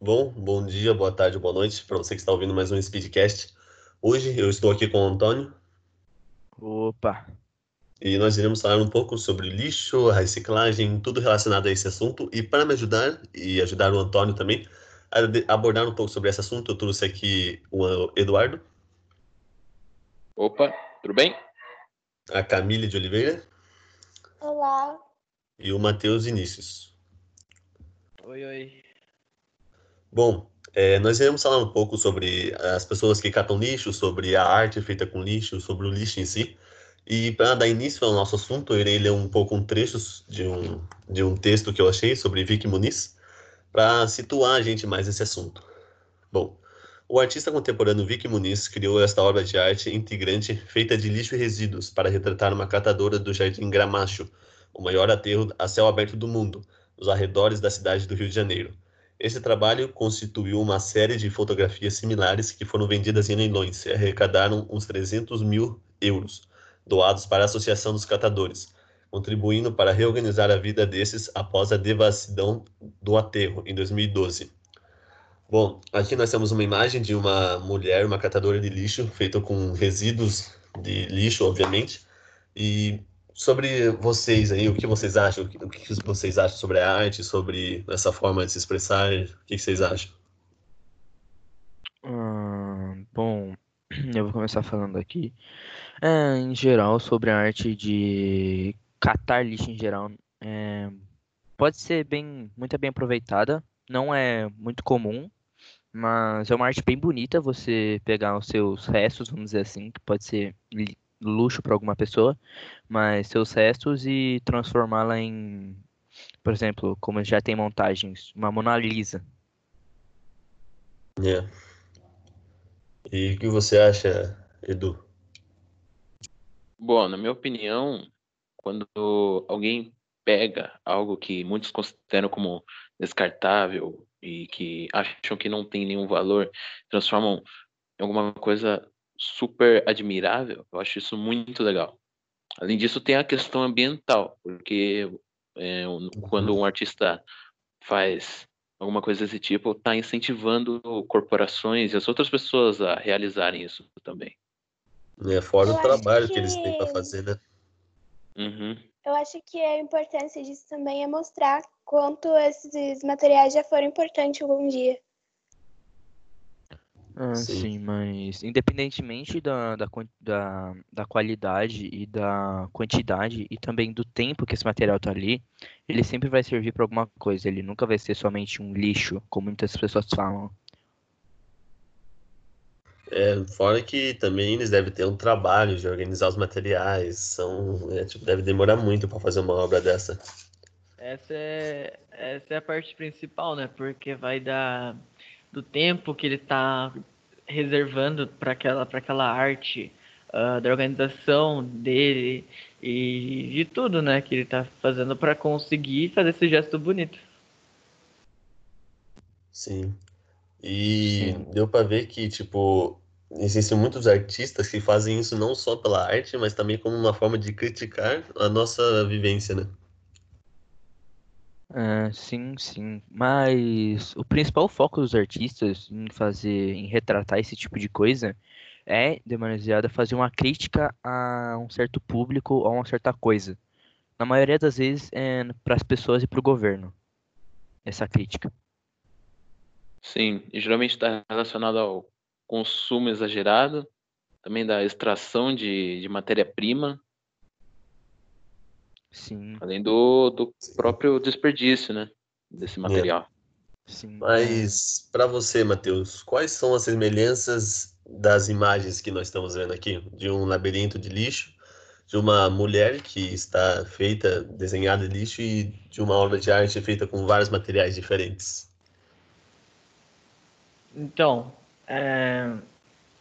Bom, bom dia, boa tarde, boa noite para você que está ouvindo mais um Speedcast. Hoje eu estou aqui com o Antônio. Opa! E nós iremos falar um pouco sobre lixo, reciclagem, tudo relacionado a esse assunto. E para me ajudar e ajudar o Antônio também a abordar um pouco sobre esse assunto, eu trouxe aqui o Eduardo. Opa, tudo bem? A Camille de Oliveira. Olá. E o Matheus Inícios. Oi, oi. Bom, é, nós iremos falar um pouco sobre as pessoas que catam lixo, sobre a arte feita com lixo, sobre o lixo em si. E para dar início ao nosso assunto, eu irei ler um pouco um trecho de um, de um texto que eu achei sobre Vicky Muniz, para situar a gente mais nesse assunto. Bom, o artista contemporâneo Vicky Muniz criou esta obra de arte integrante feita de lixo e resíduos para retratar uma catadora do Jardim Gramacho, o maior aterro a céu aberto do mundo, nos arredores da cidade do Rio de Janeiro. Esse trabalho constituiu uma série de fotografias similares que foram vendidas em leilões e arrecadaram uns 300 mil euros, doados para a Associação dos Catadores, contribuindo para reorganizar a vida desses após a devassidão do aterro em 2012. Bom, aqui nós temos uma imagem de uma mulher, uma catadora de lixo, feita com resíduos de lixo, obviamente, e sobre vocês aí, o que vocês acham, o que vocês acham sobre a arte, sobre essa forma de se expressar, o que vocês acham? Hum, bom, eu vou começar falando aqui. É, em geral, sobre a arte de catar lixo em geral, é, pode ser bem, muito bem aproveitada. Não é muito comum, mas é uma arte bem bonita você pegar os seus restos, vamos dizer assim, que pode ser luxo para alguma pessoa, mas seus restos e transformá-la em, por exemplo, como já tem montagens, uma Mona Lisa. É. E o que você acha, Edu? Bom, na minha opinião, quando alguém pega algo que muitos consideram como descartável e que acham que não tem nenhum valor, transformam em alguma coisa super admirável, eu acho isso muito legal. Além disso, tem a questão ambiental, porque é, quando um artista faz alguma coisa desse tipo, está incentivando corporações e as outras pessoas a realizarem isso também. É, fora eu o trabalho que... que... eles têm para fazer, né? Uhum. Eu acho que a importância disso também é mostrar quanto esses materiais já foram importantes algum dia. Ah, sim. sim, mas independentemente da, da, da, da, qualidade e da quantidade e também do tempo que esse material tá ali, ele sempre vai servir para alguma coisa. Ele nunca vai ser somente um lixo, como muitas pessoas falam. É, fora que também eles devem ter um trabalho de organizar os materiais, são, é, tipo, deve demorar muito para fazer uma obra dessa. Essa é, essa é a parte principal, né? Porque vai dar do tempo que ele está reservando para aquela, aquela arte, uh, da organização dele e de tudo, né, que ele está fazendo para conseguir fazer esse gesto bonito. Sim. E Sim. deu para ver que, tipo, existem muitos artistas que fazem isso não só pela arte, mas também como uma forma de criticar a nossa vivência, né? É, sim, sim. Mas o principal foco dos artistas em fazer, em retratar esse tipo de coisa é, demasiado, fazer uma crítica a um certo público ou a uma certa coisa. Na maioria das vezes é para as pessoas e para o governo. Essa crítica. Sim, e geralmente está relacionado ao consumo exagerado, também da extração de, de matéria-prima Sim. Além do, do próprio desperdício, né? Desse material. É. Sim. Mas, para você, Matheus, quais são as semelhanças das imagens que nós estamos vendo aqui? De um labirinto de lixo, de uma mulher que está feita, desenhada de lixo e de uma obra de arte feita com vários materiais diferentes. Então, é,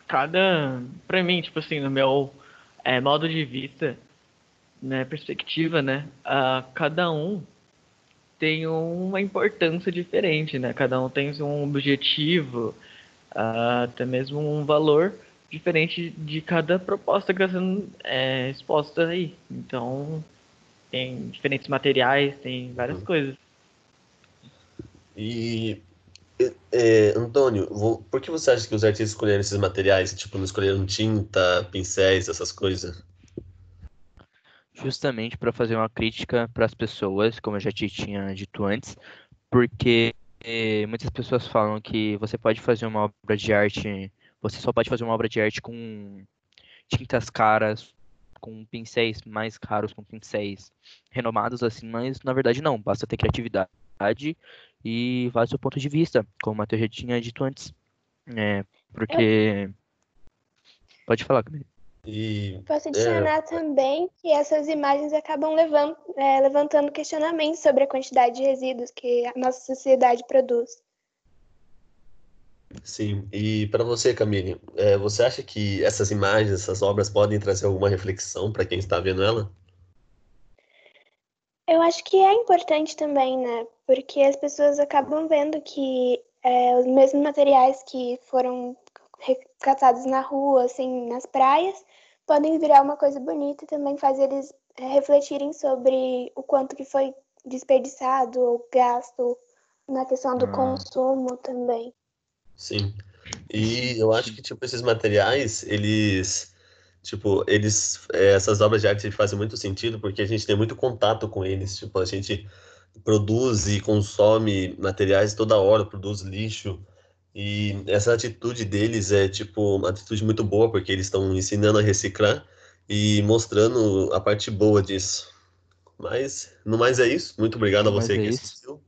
cada. Pra mim, tipo assim, no meu é, modo de vista, né, perspectiva, né, a cada um tem uma importância diferente, né? Cada um tem um objetivo, até mesmo um valor diferente de cada proposta que está sendo é, exposta aí. Então, tem diferentes materiais, tem várias uhum. coisas. E É, Antônio, vou- por que você acha que os artistas escolheram esses materiais? Tipo, não escolheram tinta, pincéis, essas coisas? Justamente para fazer uma crítica para as pessoas, como eu já te tinha dito antes, porque eh, muitas pessoas falam que você pode fazer uma obra de arte, você só pode fazer uma obra de arte com tintas caras, com pincéis mais caros, com pincéis renomados assim, mas na verdade não, basta ter criatividade e vários seu ponto de vista, como o Matheus já tinha dito antes. É, porque. Pode falar, Camille. E Posso adicionar também que essas imagens acabam levan- é, levantando questionamentos sobre a quantidade de resíduos que a nossa sociedade produz. sim, e para você, Camille, é, você acha que essas imagens, essas obras podem trazer alguma reflexão para quem está vendo ela? Eu acho que é importante também, né? Porque as pessoas acabam vendo que é, os mesmos materiais que foram resgatados na rua, assim, nas praias, podem virar uma coisa bonita e também faz eles é, refletirem sobre o quanto que foi desperdiçado ou gasto na questão do Ah. consumo também. Sim. E eu acho que, tipo, esses materiais, eles, tipo, eles, é, essas obras de arte fazem muito sentido porque a gente tem muito contato com eles. Tipo, a gente produz e consome materiais toda hora, produz lixo. E essa atitude deles é, tipo, uma atitude muito boa porque eles estão ensinando a reciclar e mostrando a parte boa disso. Mas, no mais é isso. Muito obrigado a você é que isso. assistiu.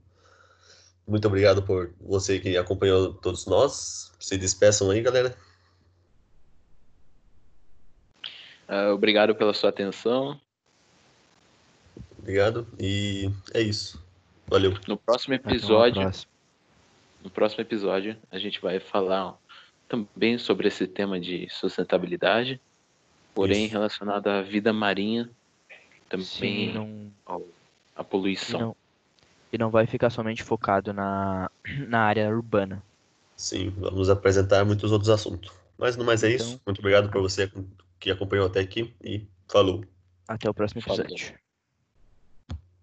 Muito obrigado por você que acompanhou todos nós. Se despeçam aí, galera. Ah, obrigado pela sua atenção. Obrigado. E é isso. Valeu. No próximo episódio. No próximo episódio, a gente vai falar também sobre esse tema de sustentabilidade, porém Isso. relacionado à vida marinha, Sim, também não, ao- à e poluição. não, e não vai ficar somente focado na, na área urbana. Sim, vamos apresentar muitos outros assuntos. Mas no mais é Então- isso. Muito obrigado por você que acompanhou até aqui e falou. Até o próximo Falou. episódio.